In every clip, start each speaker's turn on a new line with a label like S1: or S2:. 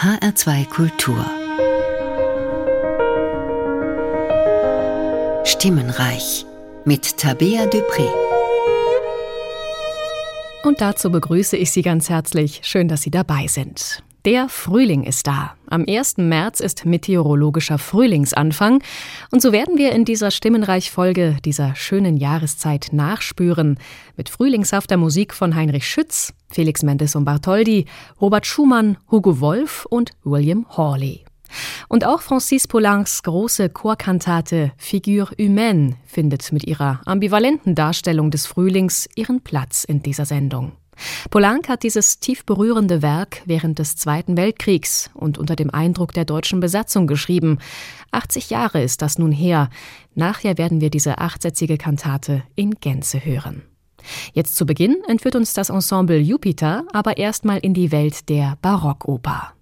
S1: HR2 Kultur Stimmenreich mit Tabea Dupré.
S2: Und dazu begrüße ich Sie ganz herzlich. Schön, dass Sie dabei sind. Der Frühling ist da. Am 1. März ist meteorologischer Frühlingsanfang. Und so werden wir in dieser Stimmenreich-Folge dieser schönen Jahreszeit nachspüren. Mit frühlingshafter Musik von Heinrich Schütz, Felix Mendelssohn Bartholdy, Robert Schumann, Hugo Wolf und William Hawley. Und auch Francis Poulains große Chorkantate Figure humaine findet mit ihrer ambivalenten Darstellung des Frühlings ihren Platz in dieser Sendung. Poulenc hat dieses tief berührende Werk während des Zweiten Weltkriegs und unter dem Eindruck der deutschen Besatzung geschrieben. 80 Jahre ist das nun her. Nachher werden wir diese achtsätzige Kantate in Gänze hören. Jetzt zu Beginn entführt uns das Ensemble Jupiter aber erstmal in die Welt der Barockoper.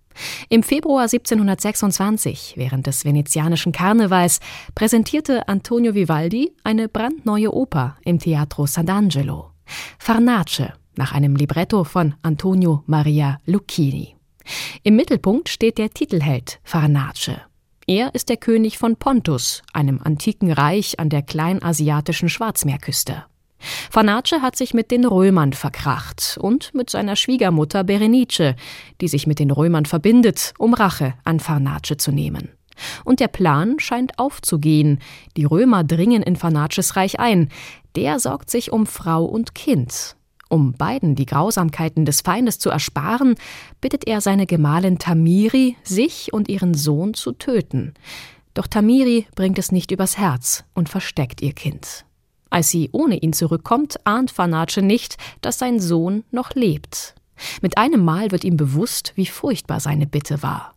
S2: Im Februar 1726, während des venezianischen Karnevals, präsentierte Antonio Vivaldi eine brandneue Oper im Teatro Sant'Angelo. Farnace, nach einem Libretto von Antonio Maria Lucchini. Im Mittelpunkt steht der Titelheld Farnace. Er ist der König von Pontus, einem antiken Reich an der kleinasiatischen Schwarzmeerküste. Farnace hat sich mit den Römern verkracht und mit seiner Schwiegermutter Berenice, die sich mit den Römern verbindet, um Rache an Farnace zu nehmen. Und der Plan scheint aufzugehen. Die Römer dringen in Farnaces Reich ein. Der sorgt sich um Frau und Kind. Um beiden die Grausamkeiten des Feindes zu ersparen, bittet er seine Gemahlin Tamiri, sich und ihren Sohn zu töten. Doch Tamiri bringt es nicht übers Herz und versteckt ihr Kind. Als sie ohne ihn zurückkommt, ahnt Fanace nicht, dass sein Sohn noch lebt. Mit einem Mal wird ihm bewusst, wie furchtbar seine Bitte war.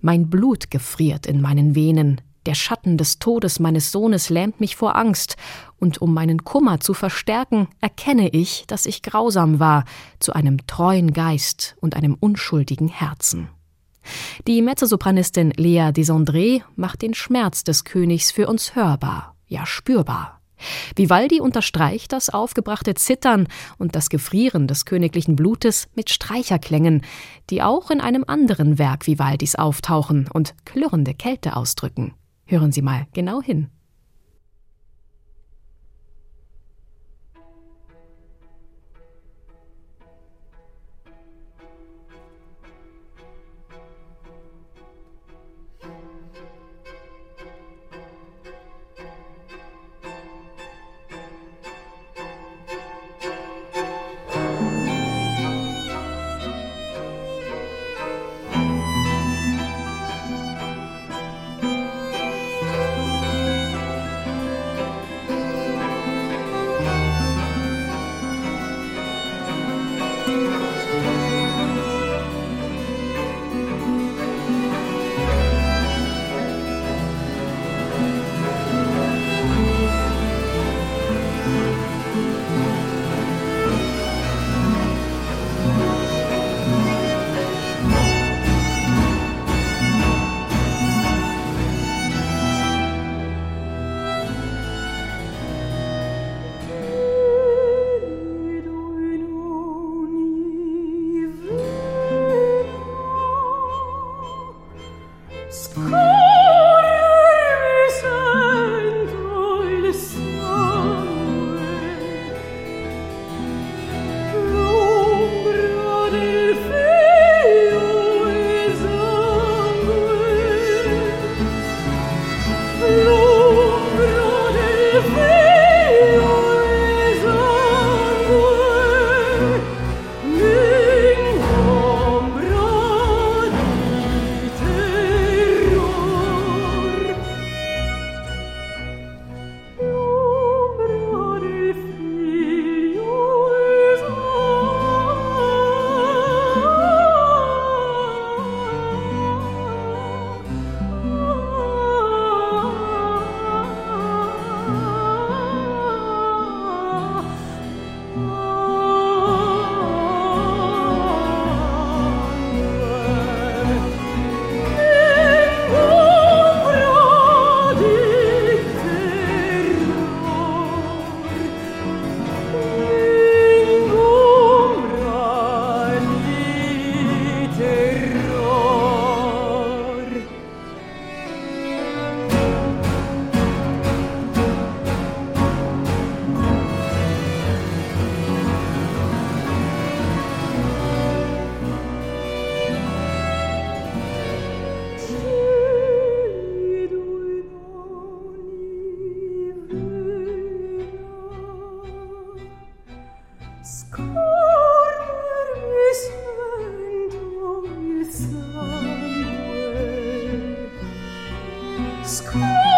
S2: Mein Blut gefriert in meinen Venen, der Schatten des Todes meines Sohnes lähmt mich vor Angst, und um meinen Kummer zu verstärken, erkenne ich, dass ich grausam war, zu einem treuen Geist und einem unschuldigen Herzen. Die Mezzosopranistin Lea Desandré macht den Schmerz des Königs für uns hörbar, ja spürbar. Vivaldi unterstreicht das aufgebrachte Zittern und das Gefrieren des königlichen Blutes mit Streicherklängen, die auch in einem anderen Werk Vivaldis auftauchen und klirrende Kälte ausdrücken. Hören Sie mal genau hin.
S3: School.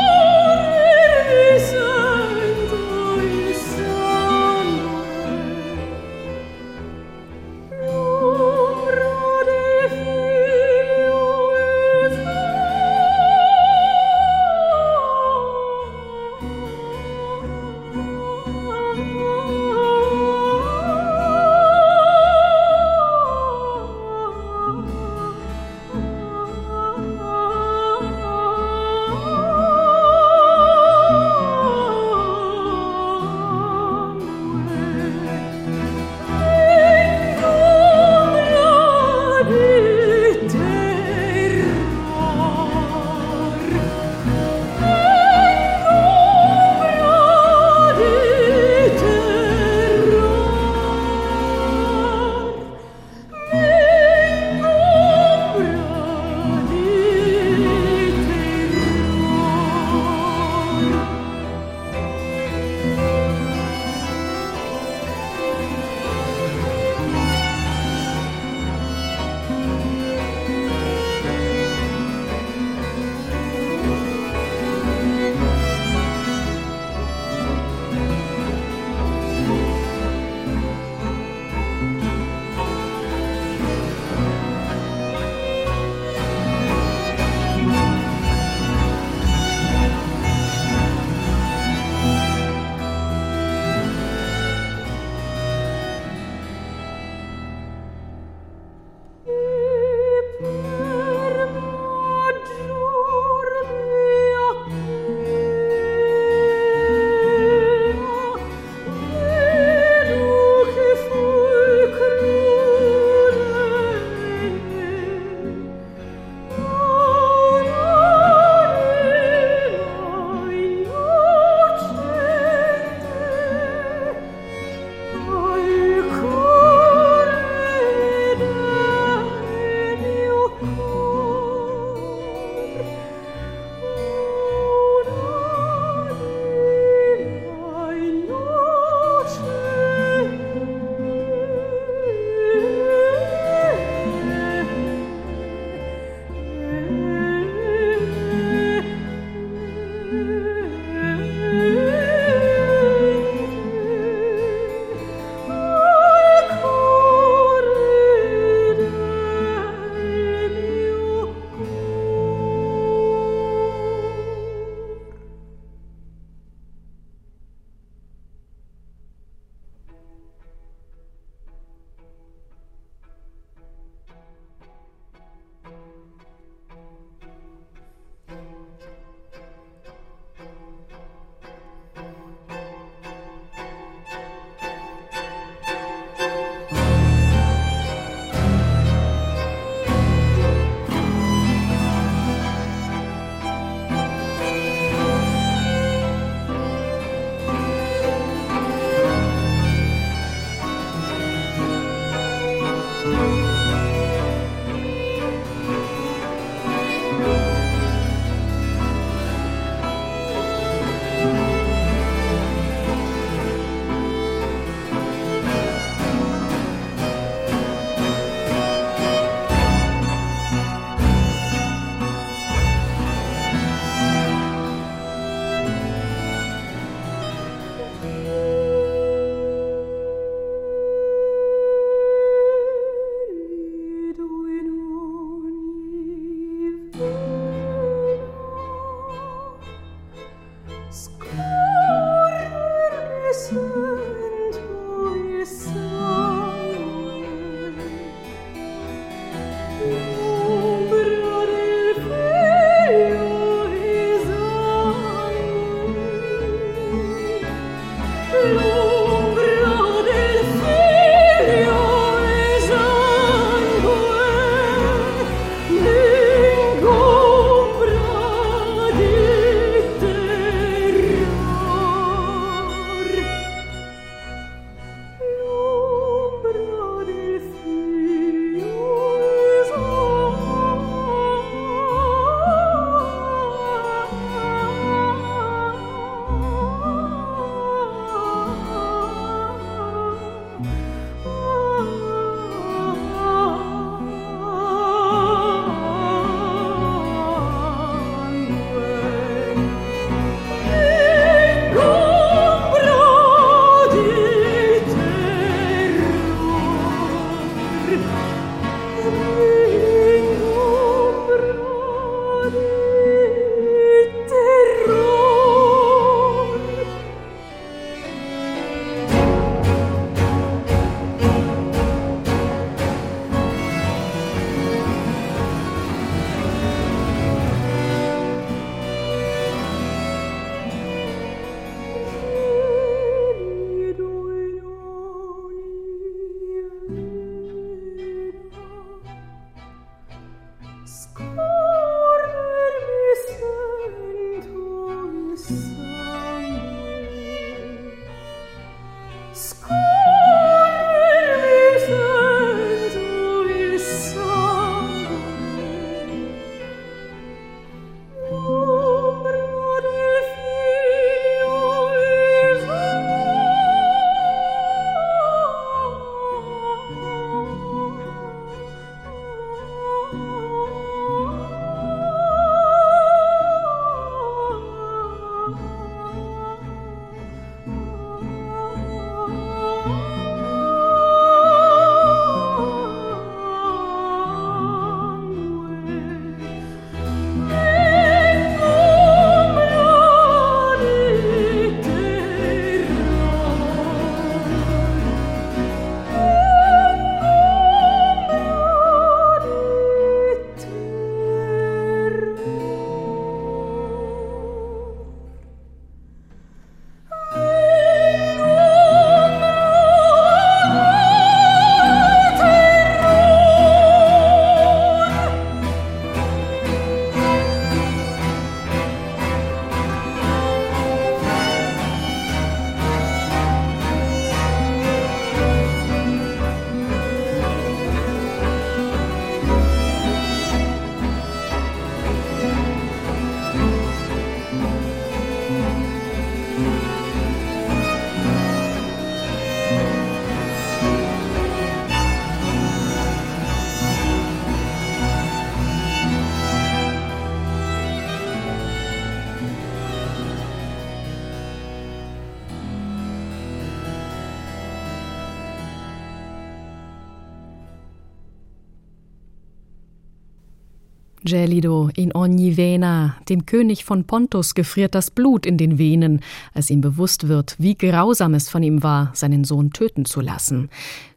S2: Gelido in ogni vena. Dem König von Pontus gefriert das Blut in den Venen, als ihm bewusst wird, wie grausam es von ihm war, seinen Sohn töten zu lassen.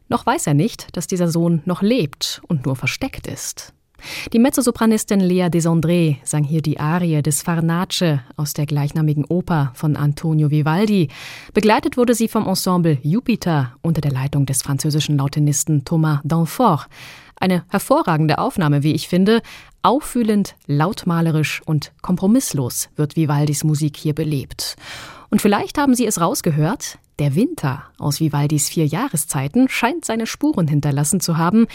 S2: Noch weiß er nicht, dass dieser Sohn noch lebt und nur versteckt ist. Die Mezzosopranistin Lea Desandré sang hier die Arie des Farnace aus der gleichnamigen Oper von Antonio Vivaldi. Begleitet wurde sie vom Ensemble Jupiter unter der Leitung des französischen Lautenisten Thomas Danfort. Eine hervorragende Aufnahme, wie ich finde. Auffühlend, lautmalerisch und kompromisslos wird Vivaldis Musik hier belebt. Und vielleicht haben Sie es rausgehört, der Winter aus Vivaldis vier Jahreszeiten scheint seine Spuren hinterlassen zu haben.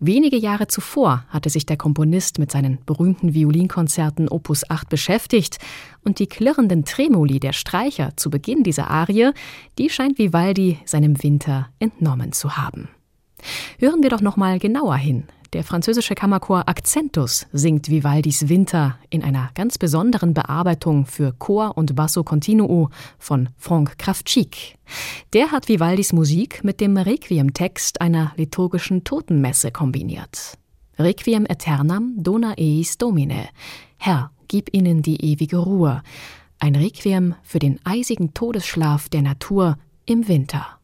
S2: Wenige Jahre zuvor hatte sich der Komponist mit seinen berühmten Violinkonzerten Opus 8 beschäftigt und die klirrenden Tremoli der Streicher zu Beginn dieser Arie, die scheint Vivaldi seinem Winter entnommen zu haben. Hören wir doch noch mal genauer hin. Der französische Kammerchor Accentus singt Vivaldis Winter in einer ganz besonderen Bearbeitung für Chor und Basso Continuo von Franck Kraftschick. Der hat Vivaldis Musik mit dem Requiem-Text einer liturgischen Totenmesse kombiniert. Requiem aeternam dona eis domine. Herr, gib ihnen die ewige Ruhe. Ein Requiem für den eisigen Todesschlaf der Natur im Winter.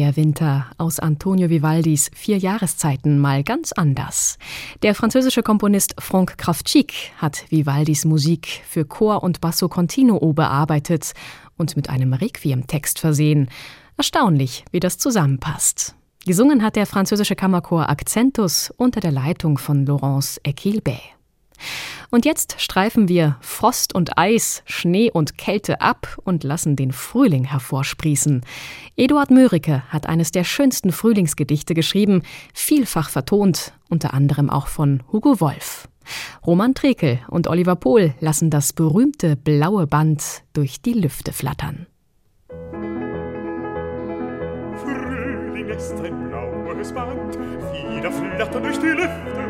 S2: Der Winter aus Antonio Vivaldis Vier Jahreszeiten mal ganz anders. Der französische Komponist Franck Kravtschik hat Vivaldis Musik für Chor und Basso Continuo bearbeitet und mit einem Requiem-Text versehen. Erstaunlich, wie das zusammenpasst. Gesungen hat der französische Kammerchor Accentus unter der Leitung von Laurence Equilbet. Und jetzt streifen wir Frost und Eis, Schnee und Kälte ab und lassen den Frühling hervorsprießen. Eduard Mörike hat eines der schönsten Frühlingsgedichte geschrieben, vielfach vertont, unter anderem auch von Hugo Wolf. Roman Trekel und Oliver Pohl lassen das berühmte blaue Band durch die Lüfte flattern.
S4: Frühling ist ein blaues Band, wieder flattern durch die Lüfte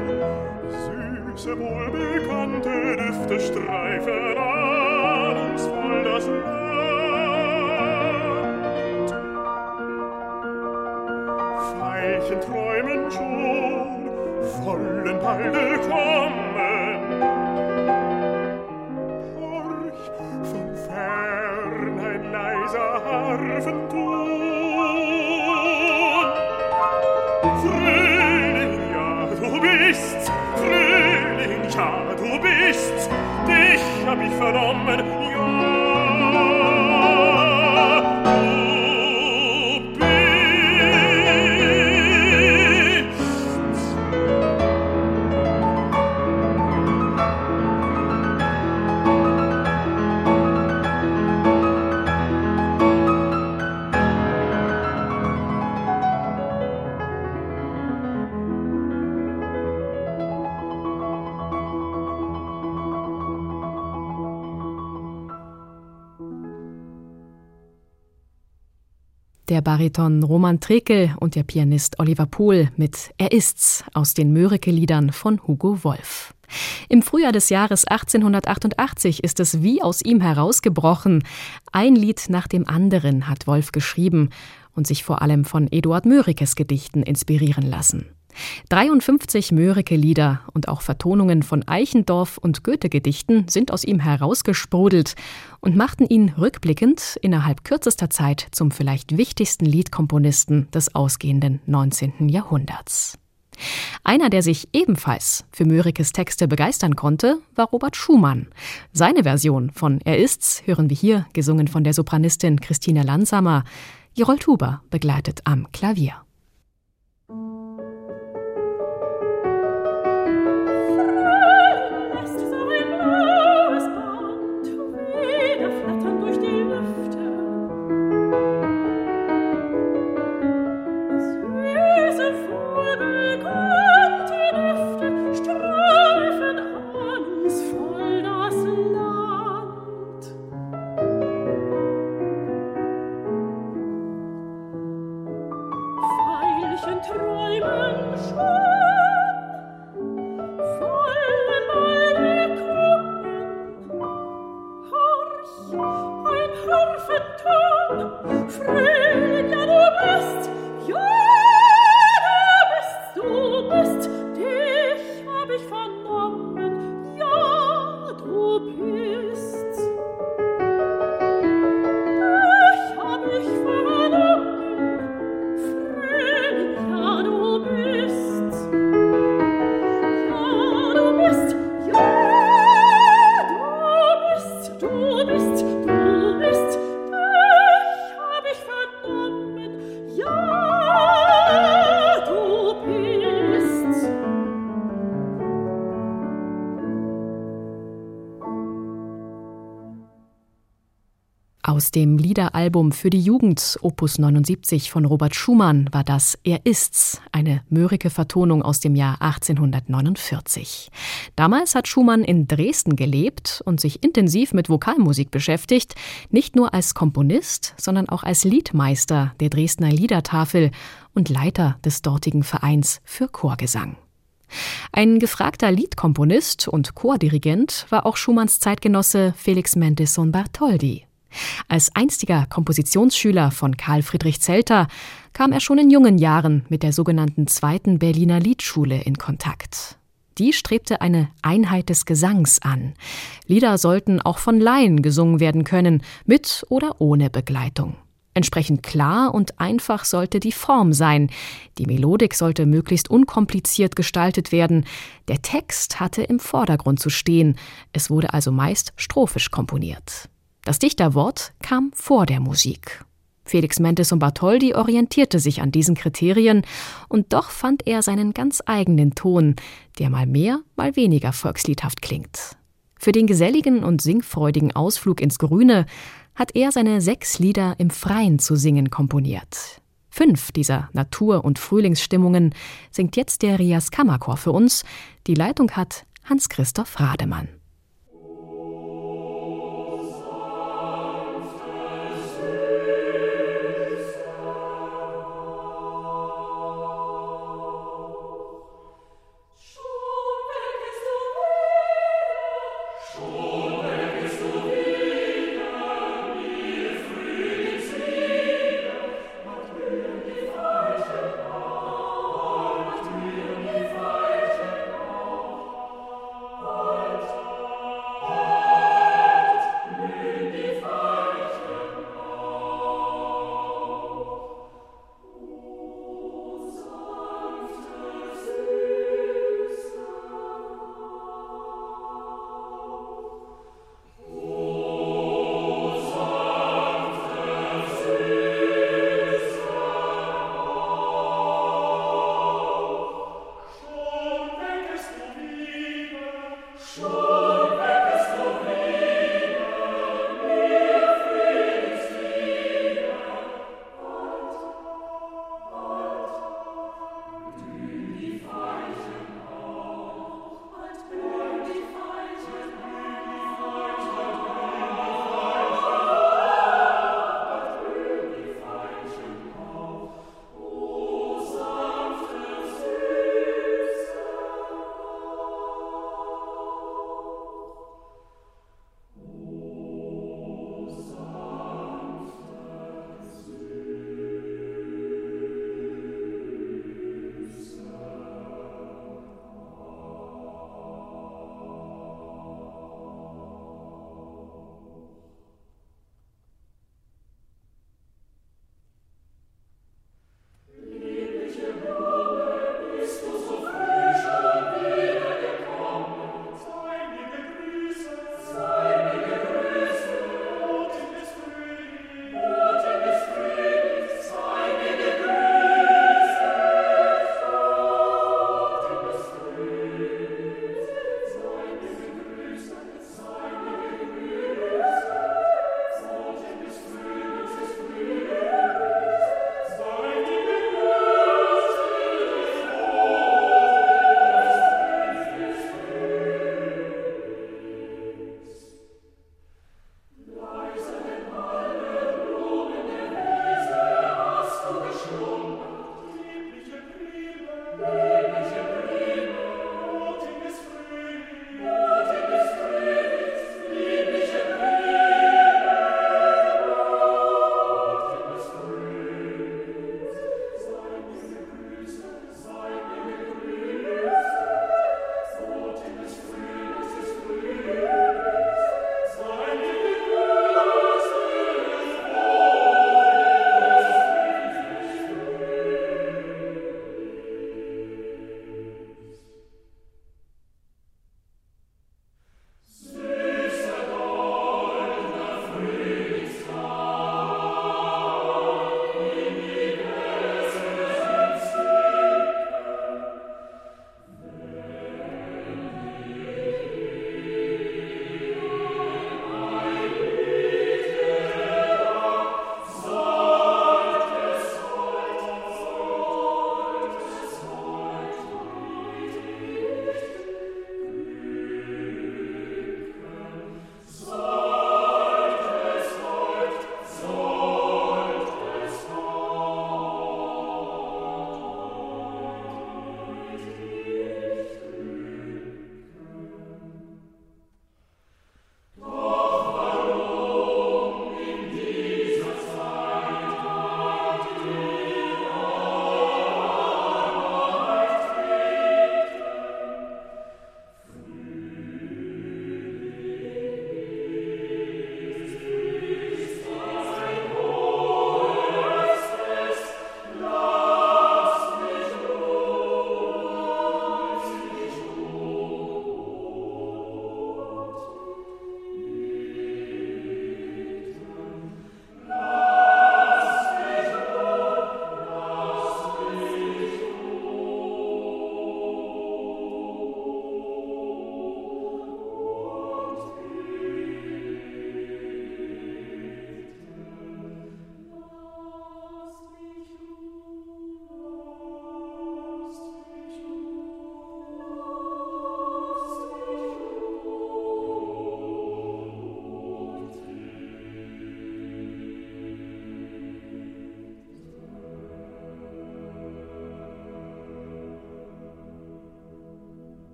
S4: süße, wohlbekannte Düfte streifen ahnungsvoll das Land. Veilchen träumen schon, wollen balde kommen. Horch, von fern ein leiser Harfenton. Frühling, ja, du bist's, Frühling, ja, du bist's, dich hab ich vernommen, ja.
S2: Der Bariton Roman Trekel und der Pianist Oliver Pohl mit Er ist's aus den Mörike-Liedern von Hugo Wolf. Im Frühjahr des Jahres 1888 ist es wie aus ihm herausgebrochen. Ein Lied nach dem anderen hat Wolf geschrieben und sich vor allem von Eduard Mörikes Gedichten inspirieren lassen. 53 Mörike-Lieder und auch Vertonungen von Eichendorff und Goethe-Gedichten sind aus ihm herausgesprudelt und machten ihn rückblickend innerhalb kürzester Zeit zum vielleicht wichtigsten Liedkomponisten des ausgehenden 19. Jahrhunderts. Einer, der sich ebenfalls für Mörikes Texte begeistern konnte, war Robert Schumann. Seine Version von Er ist's hören wir hier, gesungen von der Sopranistin Christine Landsamer. Gerold Huber begleitet am Klavier. Aus dem Liederalbum für die Jugend Opus 79 von Robert Schumann war das Er ist's, eine mörige Vertonung aus dem Jahr 1849. Damals hat Schumann in Dresden gelebt und sich intensiv mit Vokalmusik beschäftigt, nicht nur als Komponist, sondern auch als Liedmeister der Dresdner Liedertafel und Leiter des dortigen Vereins für Chorgesang. Ein gefragter Liedkomponist und Chordirigent war auch Schumanns Zeitgenosse Felix Mendelssohn Bartholdy. Als einstiger Kompositionsschüler von Karl Friedrich Zelter kam er schon in jungen Jahren mit der sogenannten Zweiten Berliner Liedschule in Kontakt. Die strebte eine Einheit des Gesangs an. Lieder sollten auch von Laien gesungen werden können, mit oder ohne Begleitung. Entsprechend klar und einfach sollte die Form sein. Die Melodik sollte möglichst unkompliziert gestaltet werden. Der Text hatte im Vordergrund zu stehen. Es wurde also meist strophisch komponiert. Das Dichterwort kam vor der Musik. Felix Mendes und Bartholdy orientierte sich an diesen Kriterien, und doch fand er seinen ganz eigenen Ton, der mal mehr, mal weniger volksliedhaft klingt. Für den geselligen und singfreudigen Ausflug ins Grüne hat er seine sechs Lieder im Freien zu singen komponiert. Fünf dieser Natur- und Frühlingsstimmungen singt jetzt der Rias Kammerchor für uns. Die Leitung hat Hans-Christoph Rademann.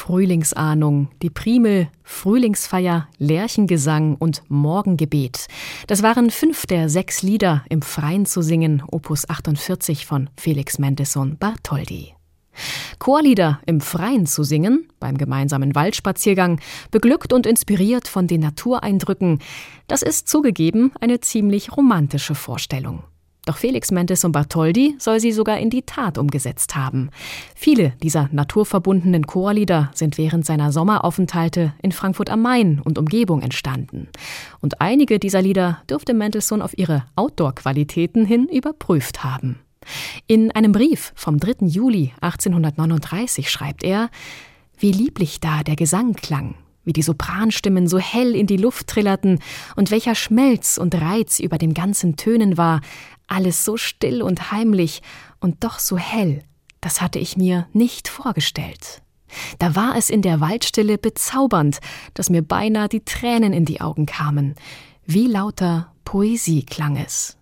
S2: Frühlingsahnung, die Primel, Frühlingsfeier, Lerchengesang und Morgengebet. Das waren fünf der sechs Lieder im Freien zu singen, Opus 48 von Felix Mendelssohn Bartholdy. Chorlieder im Freien zu singen, beim gemeinsamen Waldspaziergang, beglückt und inspiriert von den Natureindrücken, das ist zugegeben eine ziemlich romantische Vorstellung. Doch Felix Mendelssohn Bartholdy soll sie sogar in die Tat umgesetzt haben. Viele dieser naturverbundenen Chorlieder sind während seiner Sommeraufenthalte in Frankfurt am Main und Umgebung entstanden. Und einige dieser Lieder dürfte Mendelssohn auf ihre Outdoor-Qualitäten hin überprüft haben. In einem Brief vom 3. Juli 1839 schreibt er, wie lieblich da der Gesang klang, wie die Sopranstimmen so hell in die Luft trillerten und welcher Schmelz und Reiz über den ganzen Tönen war, alles so still und heimlich und doch so hell, das hatte ich mir nicht vorgestellt. Da war es in der Waldstille bezaubernd, dass mir beinahe die Tränen in die Augen kamen. Wie lauter Poesie klang es.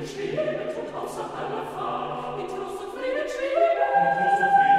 S5: Friede schwebe, tut außer aller Fahr, in großer Friede schwebe, in großer Friede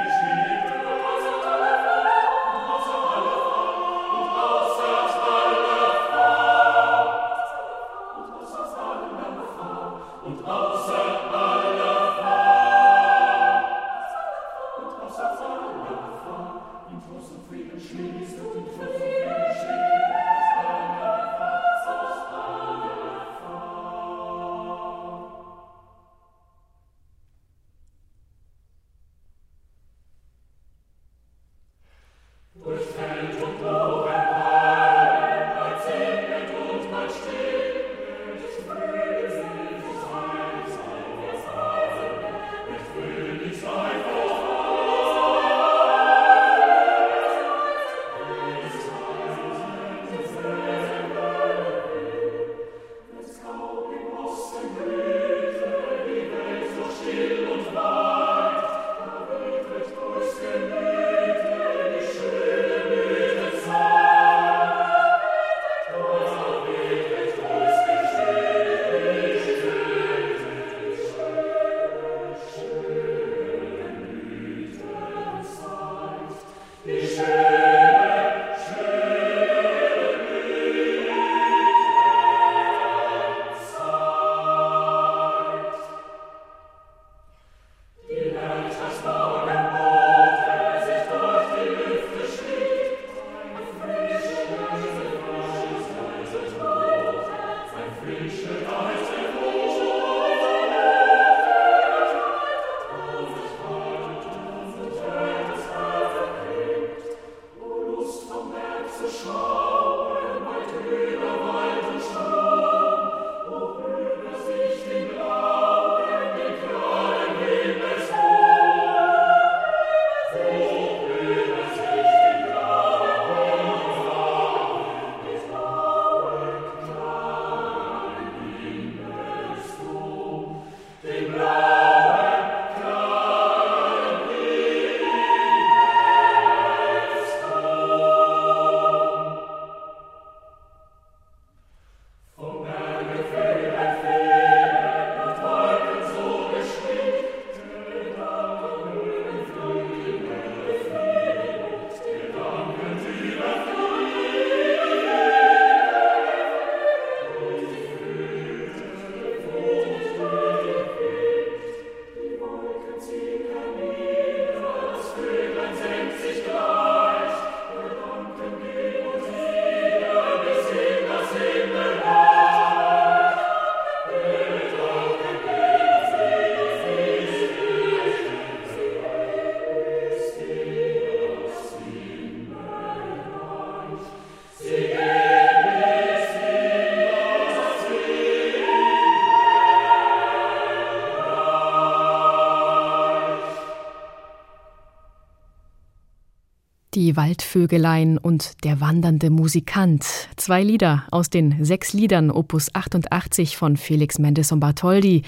S2: Die Waldvögelein und Der wandernde Musikant. Zwei Lieder aus den sechs Liedern Opus 88 von Felix Mendelssohn Bartholdy,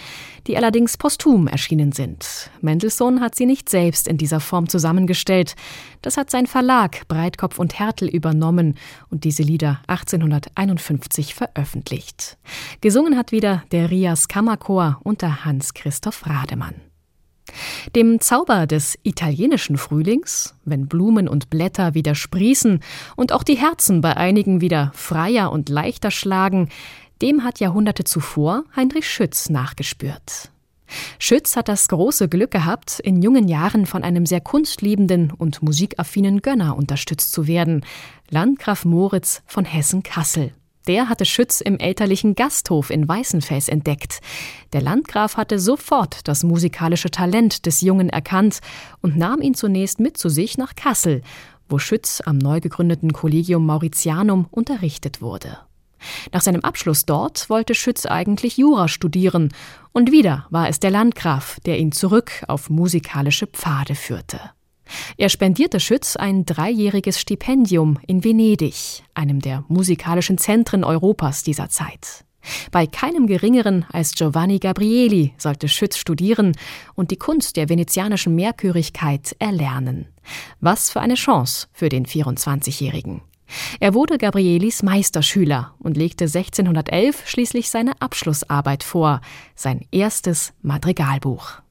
S2: die allerdings posthum erschienen sind. Mendelssohn hat sie nicht selbst in dieser Form zusammengestellt. Das hat sein Verlag Breitkopf und Härtel übernommen und diese Lieder 1851 veröffentlicht. Gesungen hat wieder der Rias Kammerchor unter Hans Christoph Rademann. Dem Zauber des italienischen Frühlings, wenn Blumen und Blätter wieder sprießen und auch die Herzen bei einigen wieder freier und leichter schlagen, dem hat Jahrhunderte zuvor Heinrich Schütz nachgespürt. Schütz hat das große Glück gehabt, in jungen Jahren von einem sehr kunstliebenden und musikaffinen Gönner unterstützt zu werden, Landgraf Moritz von Hessen-Kassel. Der hatte Schütz im elterlichen Gasthof in Weißenfels entdeckt. Der Landgraf hatte sofort das musikalische Talent des Jungen erkannt und nahm ihn zunächst mit zu sich nach Kassel, wo Schütz am neu gegründeten Collegium Mauritianum unterrichtet wurde. Nach seinem Abschluss dort wollte Schütz eigentlich Jura studieren, und wieder war es der Landgraf, der ihn zurück auf musikalische Pfade führte. Er spendierte Schütz ein dreijähriges Stipendium in Venedig, einem der musikalischen Zentren Europas dieser Zeit. Bei keinem geringeren als Giovanni Gabrieli sollte Schütz studieren und die Kunst der venezianischen Mehrchörigkeit erlernen. Was für eine Chance für den 24-Jährigen. Er wurde Gabrielis Meisterschüler und legte 1611 schließlich seine Abschlussarbeit vor, sein erstes Madrigalbuch.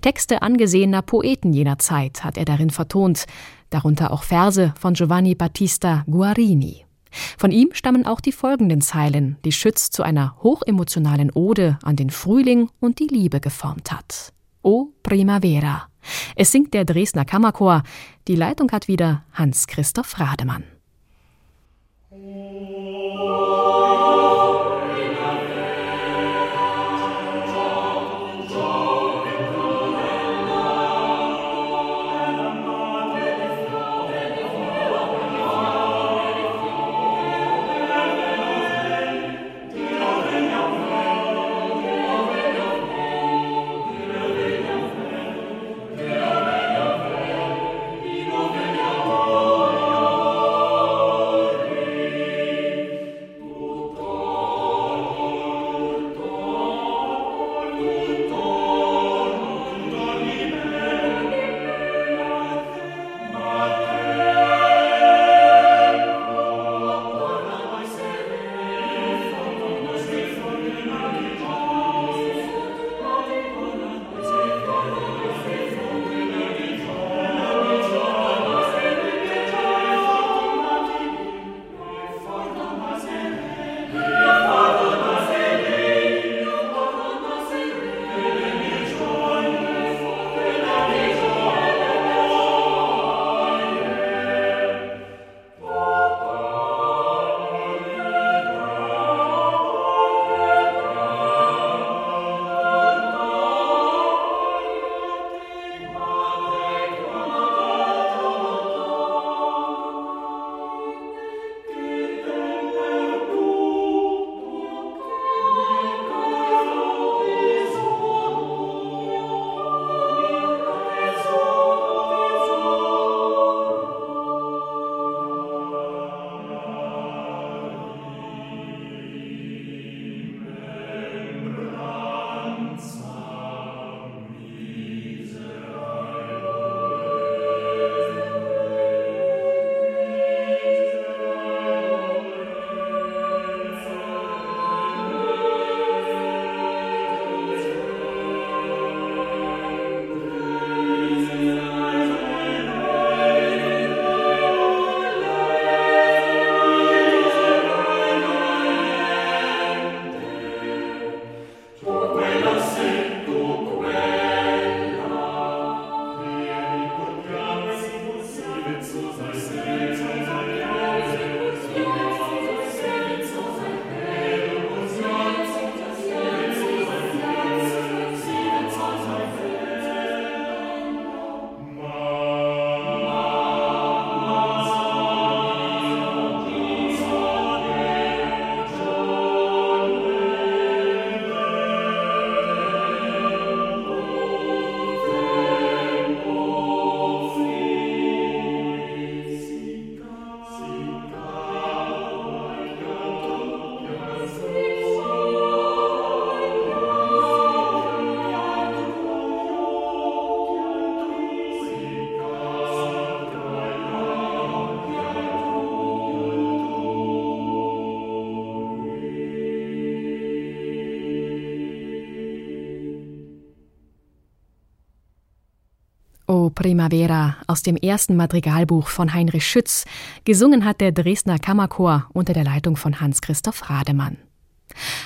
S2: Texte angesehener Poeten jener Zeit hat er darin vertont, darunter auch Verse von Giovanni Battista Guarini. Von ihm stammen auch die folgenden Zeilen, die Schütz zu einer hochemotionalen Ode an den Frühling und die Liebe geformt hat. O Primavera, Es singt der Dresdner Kammerchor. Die Leitung hat wieder Hans-Christoph Rademann. Primavera aus dem ersten Madrigalbuch von Heinrich Schütz. Gesungen hat der Dresdner Kammerchor unter der Leitung von Hans-Christoph Rademann.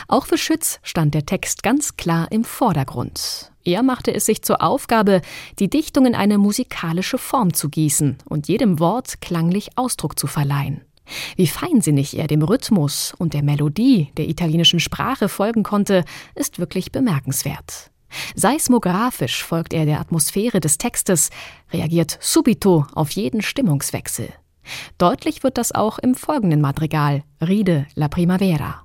S2: Auch für Schütz stand der Text ganz klar im Vordergrund. Er machte es sich zur Aufgabe, die Dichtung in eine musikalische Form zu gießen und jedem Wort klanglich Ausdruck zu verleihen. Wie feinsinnig er dem Rhythmus und der Melodie der italienischen Sprache folgen konnte, ist wirklich bemerkenswert. Seismografisch folgt er der Atmosphäre des Textes, reagiert subito auf jeden Stimmungswechsel. Deutlich wird das auch im folgenden Madrigal, Ride la Primavera.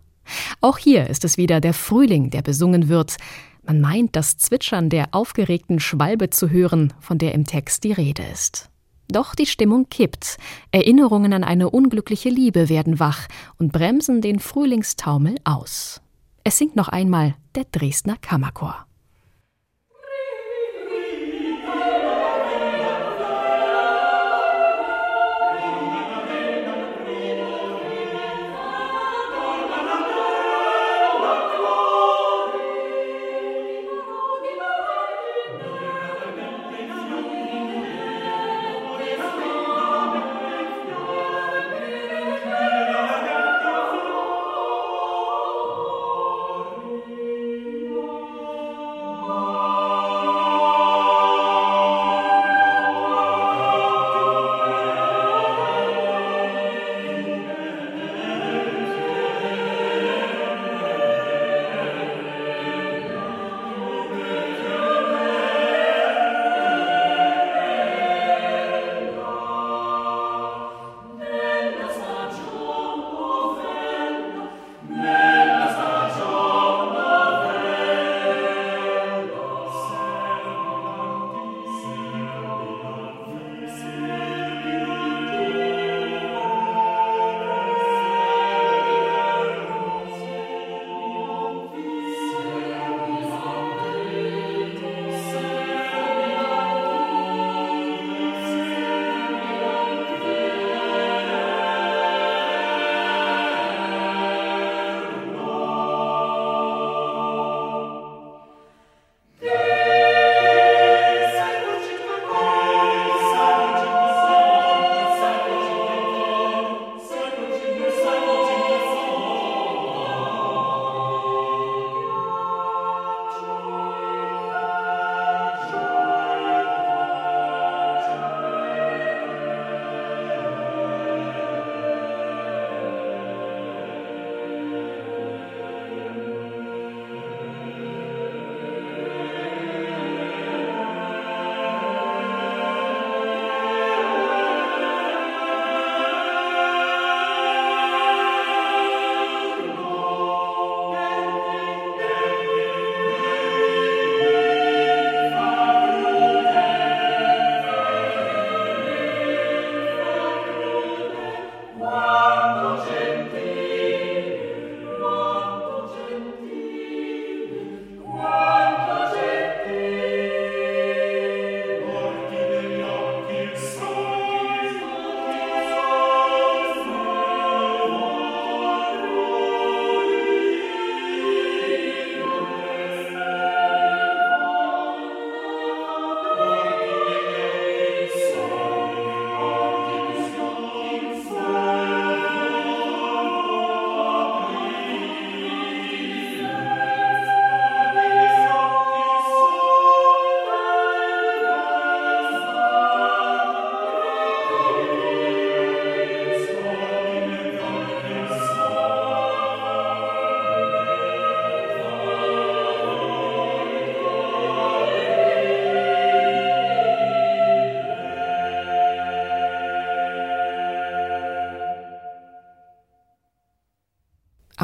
S2: Auch hier ist es wieder der Frühling, der besungen wird. Man meint, das Zwitschern der aufgeregten Schwalbe zu hören, von der im Text die Rede ist. Doch die Stimmung kippt. Erinnerungen an eine unglückliche Liebe werden wach und bremsen den Frühlingstaumel aus. Es singt noch einmal der Dresdner Kammerchor.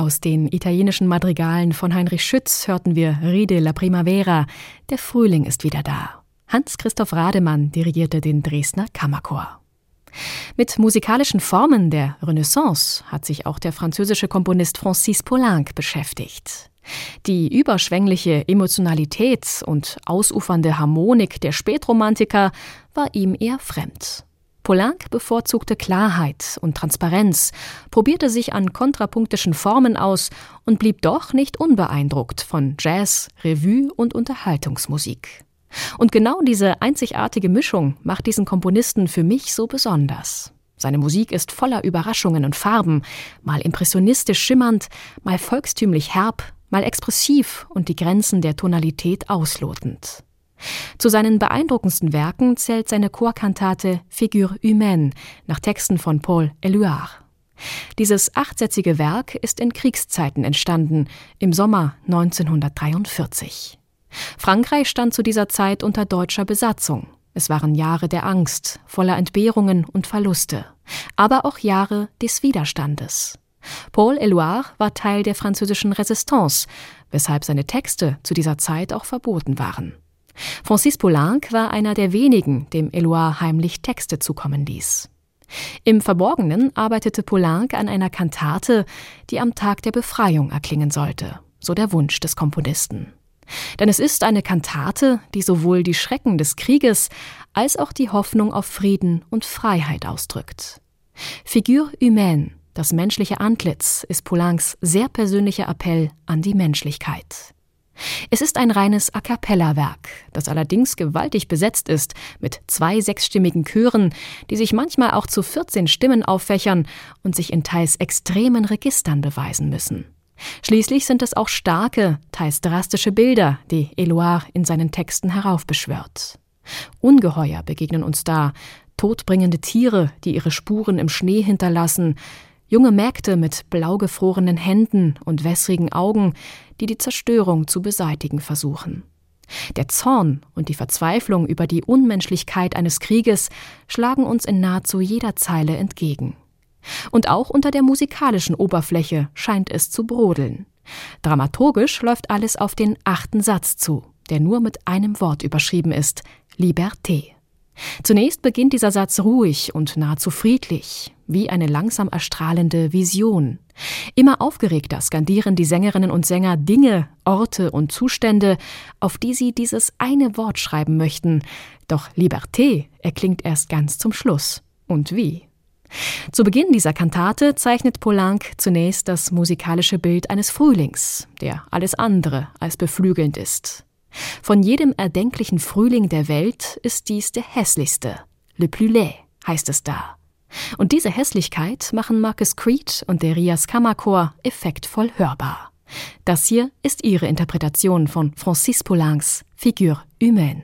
S2: Aus den italienischen Madrigalen von Heinrich Schütz hörten wir Ride la Primavera. Der Frühling ist wieder da. Hans-Christoph Rademann dirigierte den Dresdner Kammerchor. Mit musikalischen Formen der Renaissance hat sich auch der französische Komponist Francis Poulenc beschäftigt. Die überschwängliche Emotionalität und ausufernde Harmonik der Spätromantiker war ihm eher fremd. Poulenc bevorzugte Klarheit und Transparenz, probierte sich an kontrapunktischen Formen aus und blieb doch nicht unbeeindruckt von Jazz, Revue und Unterhaltungsmusik. Und genau diese einzigartige Mischung macht diesen Komponisten für mich so besonders. Seine Musik ist voller Überraschungen und Farben, mal impressionistisch schimmernd, mal volkstümlich herb, mal expressiv und die Grenzen der Tonalität auslotend. Zu seinen beeindruckendsten Werken zählt seine Chorkantate Figure humaine nach Texten von Paul Éluard. Dieses achtsätzige Werk ist in Kriegszeiten entstanden, im Sommer 1943. Frankreich stand zu dieser Zeit unter deutscher Besatzung. Es waren Jahre der Angst, voller Entbehrungen und Verluste, aber auch Jahre des Widerstandes. Paul Éluard war Teil der französischen Resistance, weshalb seine Texte zu dieser Zeit auch verboten waren. Francis Poulenc war einer der wenigen, dem Eloire heimlich Texte zukommen ließ. Im Verborgenen arbeitete Poulenc an einer Kantate, die am Tag der Befreiung erklingen sollte, so der Wunsch des Komponisten. Denn es ist eine Kantate, die sowohl die Schrecken des Krieges als auch die Hoffnung auf Frieden und Freiheit ausdrückt. Figure humaine, das menschliche Antlitz, ist Poulencs sehr persönlicher Appell an die Menschlichkeit. Es ist ein reines A cappella-Werk, das allerdings gewaltig besetzt ist mit zwei sechsstimmigen Chören, die sich manchmal auch zu 14 Stimmen auffächern und sich in teils extremen Registern beweisen müssen. Schließlich sind es auch starke, teils drastische Bilder, die Eloire in seinen Texten heraufbeschwört. Ungeheuer begegnen uns da, todbringende Tiere, die ihre Spuren im Schnee hinterlassen, junge Mägde mit blau gefrorenen Händen und wässrigen Augen, die die Zerstörung zu beseitigen versuchen. Der Zorn und die Verzweiflung über die Unmenschlichkeit eines Krieges schlagen uns in nahezu jeder Zeile entgegen. Und auch unter der musikalischen Oberfläche scheint es zu brodeln. Dramaturgisch läuft alles auf den achten Satz zu, der nur mit einem Wort überschrieben ist Liberté. Zunächst beginnt dieser Satz ruhig und nahezu friedlich, wie eine langsam erstrahlende Vision. Immer aufgeregter skandieren die Sängerinnen und Sänger Dinge, Orte und Zustände, auf die sie dieses eine Wort schreiben möchten. Doch Liberté erklingt erst ganz zum Schluss. Und wie? Zu Beginn dieser Kantate zeichnet Poulenc zunächst das musikalische Bild eines Frühlings, der alles andere als beflügelnd ist. Von jedem erdenklichen Frühling der Welt ist dies der hässlichste. Le plus laid heißt es da. Und diese Hässlichkeit machen Marcus Creed und der Rias Kammerchor effektvoll hörbar. Das hier ist ihre Interpretation von Francis Poulencs Figure humaine.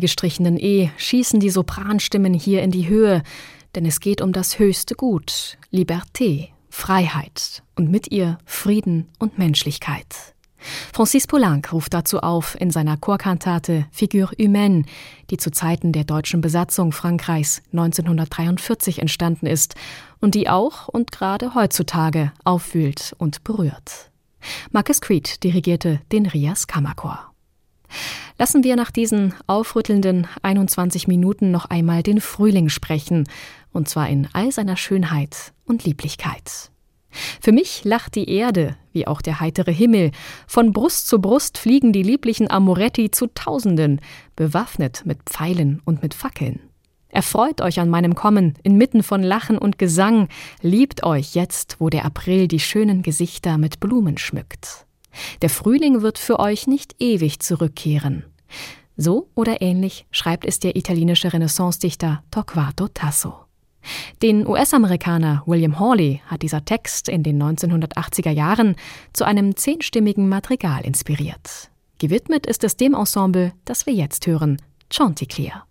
S2: Einem dreigestrichenen E schießen die Sopranstimmen hier in die Höhe, denn es geht um das höchste Gut, Liberté, Freiheit und mit ihr Frieden und Menschlichkeit. Francis Poulenc ruft dazu auf in seiner Chorkantate Figure humaine, die zu Zeiten der deutschen Besatzung Frankreichs 1943 entstanden ist und die auch und gerade heutzutage aufwühlt und berührt. Marcus Creed dirigierte den Rias Kammerchor. Lassen wir nach diesen aufrüttelnden 21 Minuten noch einmal den Frühling sprechen, und zwar in all seiner Schönheit und Lieblichkeit. Für mich lacht die Erde, wie auch der heitere Himmel. Von Brust zu Brust fliegen die lieblichen Amoretti zu Tausenden, bewaffnet mit Pfeilen und mit Fackeln. Erfreut euch an meinem Kommen, inmitten von Lachen und Gesang, liebt euch jetzt, wo der April die schönen Gesichter mit Blumen schmückt. Der Frühling wird für euch nicht ewig zurückkehren. So oder ähnlich schreibt es der italienische Renaissance-Dichter Torquato Tasso. Den US-Amerikaner William Hawley hat dieser Text in den 1980er Jahren zu einem zehnstimmigen Madrigal inspiriert. Gewidmet ist es dem Ensemble, das wir jetzt hören, Chanticleer.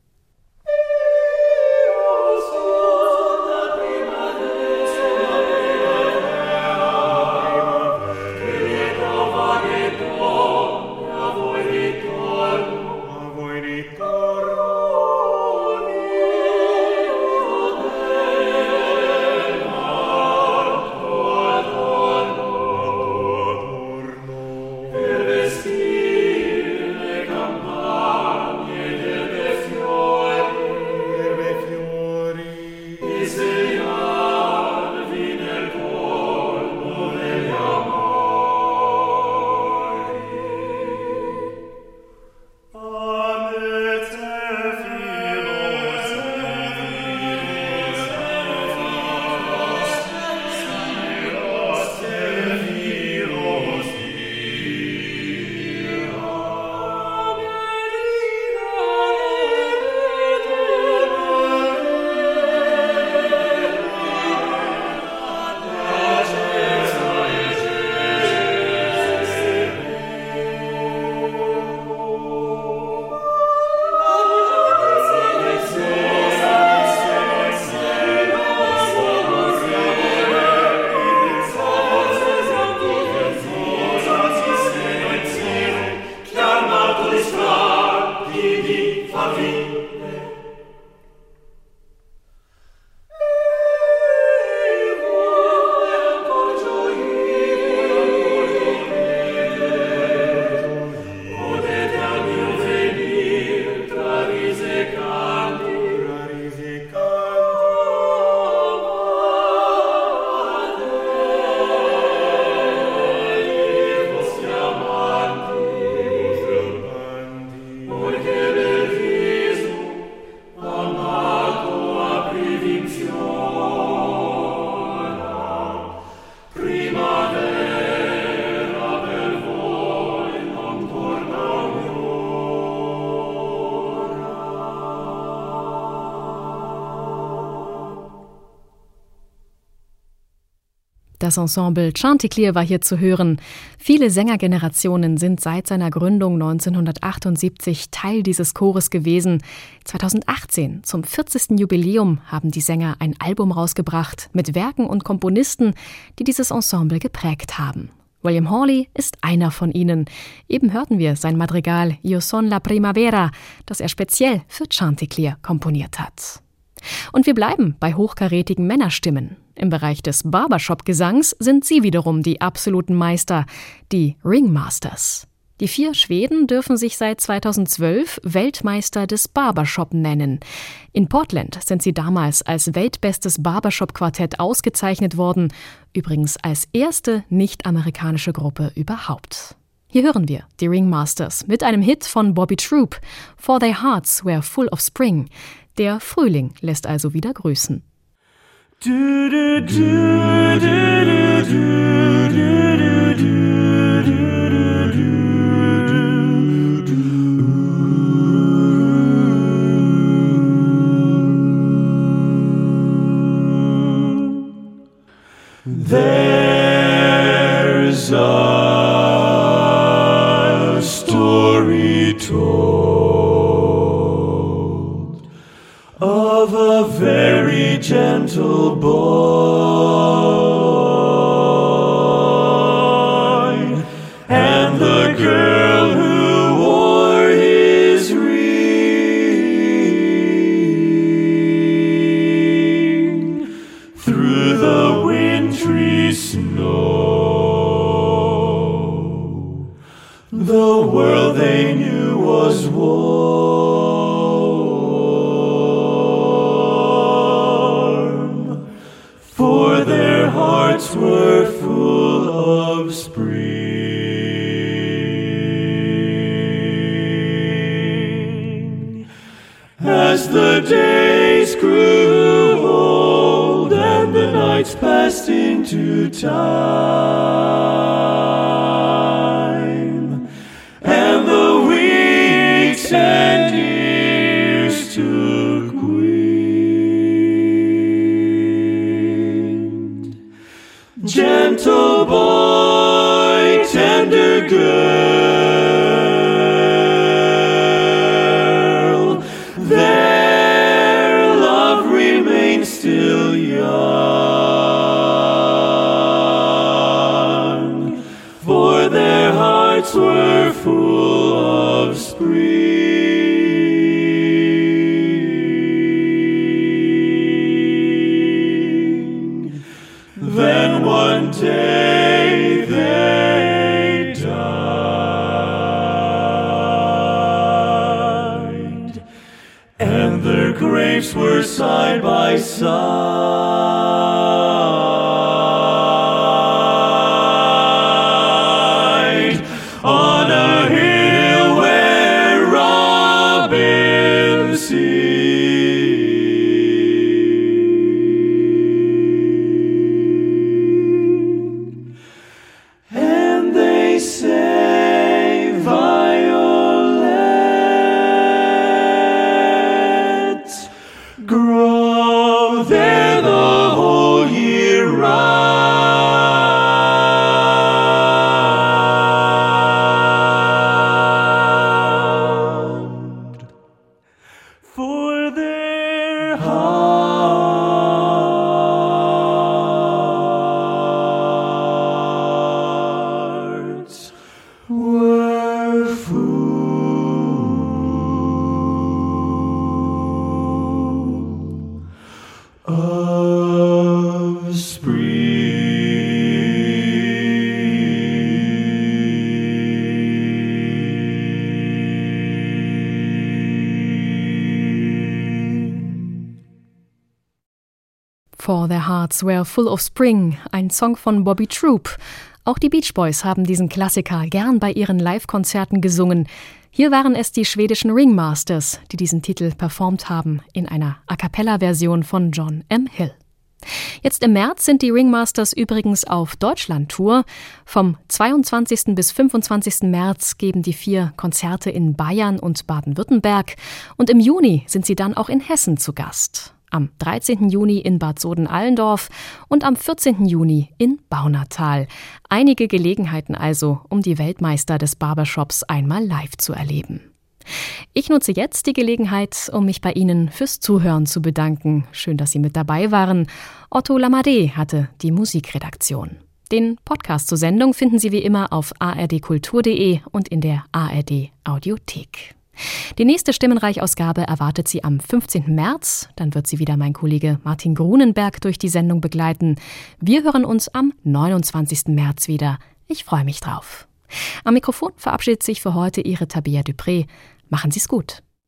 S2: Das Ensemble Chanticleer war hier zu hören. Viele Sängergenerationen sind seit seiner Gründung 1978 Teil dieses Chores gewesen. 2018, zum 40. Jubiläum, haben die Sänger ein Album rausgebracht mit Werken und Komponisten, die dieses Ensemble geprägt haben. William Hawley ist einer von ihnen. Eben hörten wir sein Madrigal Io son la primavera, das er speziell für Chanticleer komponiert hat. Und wir bleiben bei hochkarätigen Männerstimmen. Im Bereich des Barbershop-Gesangs sind sie wiederum die absoluten Meister, die Ringmasters. Die vier Schweden dürfen sich seit 2012 Weltmeister des Barbershop nennen. In Portland sind sie damals als weltbestes Barbershop-Quartett ausgezeichnet worden, übrigens als erste nicht-amerikanische Gruppe überhaupt. Hier hören wir die Ringmasters mit einem Hit von Bobby Troop, For Their Hearts Were Full of Spring. Der Frühling lässt also wieder grüßen.
S5: Do do do do do do do do do do do. There's a story told gentle boy, and the girl who wore his ring through the wintry snow. The world they knew was warm, hearts were full of spring. As the days grew old and the nights passed into time, little boy, tender
S2: good. Were Full of Spring, ein Song von Bobby Troop. Auch die Beach Boys haben diesen Klassiker gern bei ihren Live-Konzerten gesungen. Hier waren es die schwedischen Ringmasters, die diesen Titel performt haben in einer A cappella-Version von John M. Hill. Jetzt im März sind die Ringmasters übrigens auf Deutschland-Tour. Vom 22. bis 25. März geben die vier Konzerte in Bayern und Baden-Württemberg und im Juni sind sie dann auch in Hessen zu Gast. Am 13. Juni in Bad Soden-Allendorf und am 14. Juni in Baunatal. Einige Gelegenheiten also, um die Weltmeister des Barbershops einmal live zu erleben. Ich nutze jetzt die Gelegenheit, um mich bei Ihnen fürs Zuhören zu bedanken. Schön, dass Sie mit dabei waren. Otto Lamadé hatte die Musikredaktion. Den Podcast zur Sendung finden Sie wie immer auf ardkultur.de und in der ARD Audiothek. Die nächste Stimmenreichausgabe erwartet Sie am 15. März. Dann wird sie wieder mein Kollege Martin Grunenberg durch die Sendung begleiten. Wir hören uns am 29. März wieder. Ich freue mich drauf. Am Mikrofon verabschiedet sich für heute Ihre Tabea Dupré. Machen Sie es gut.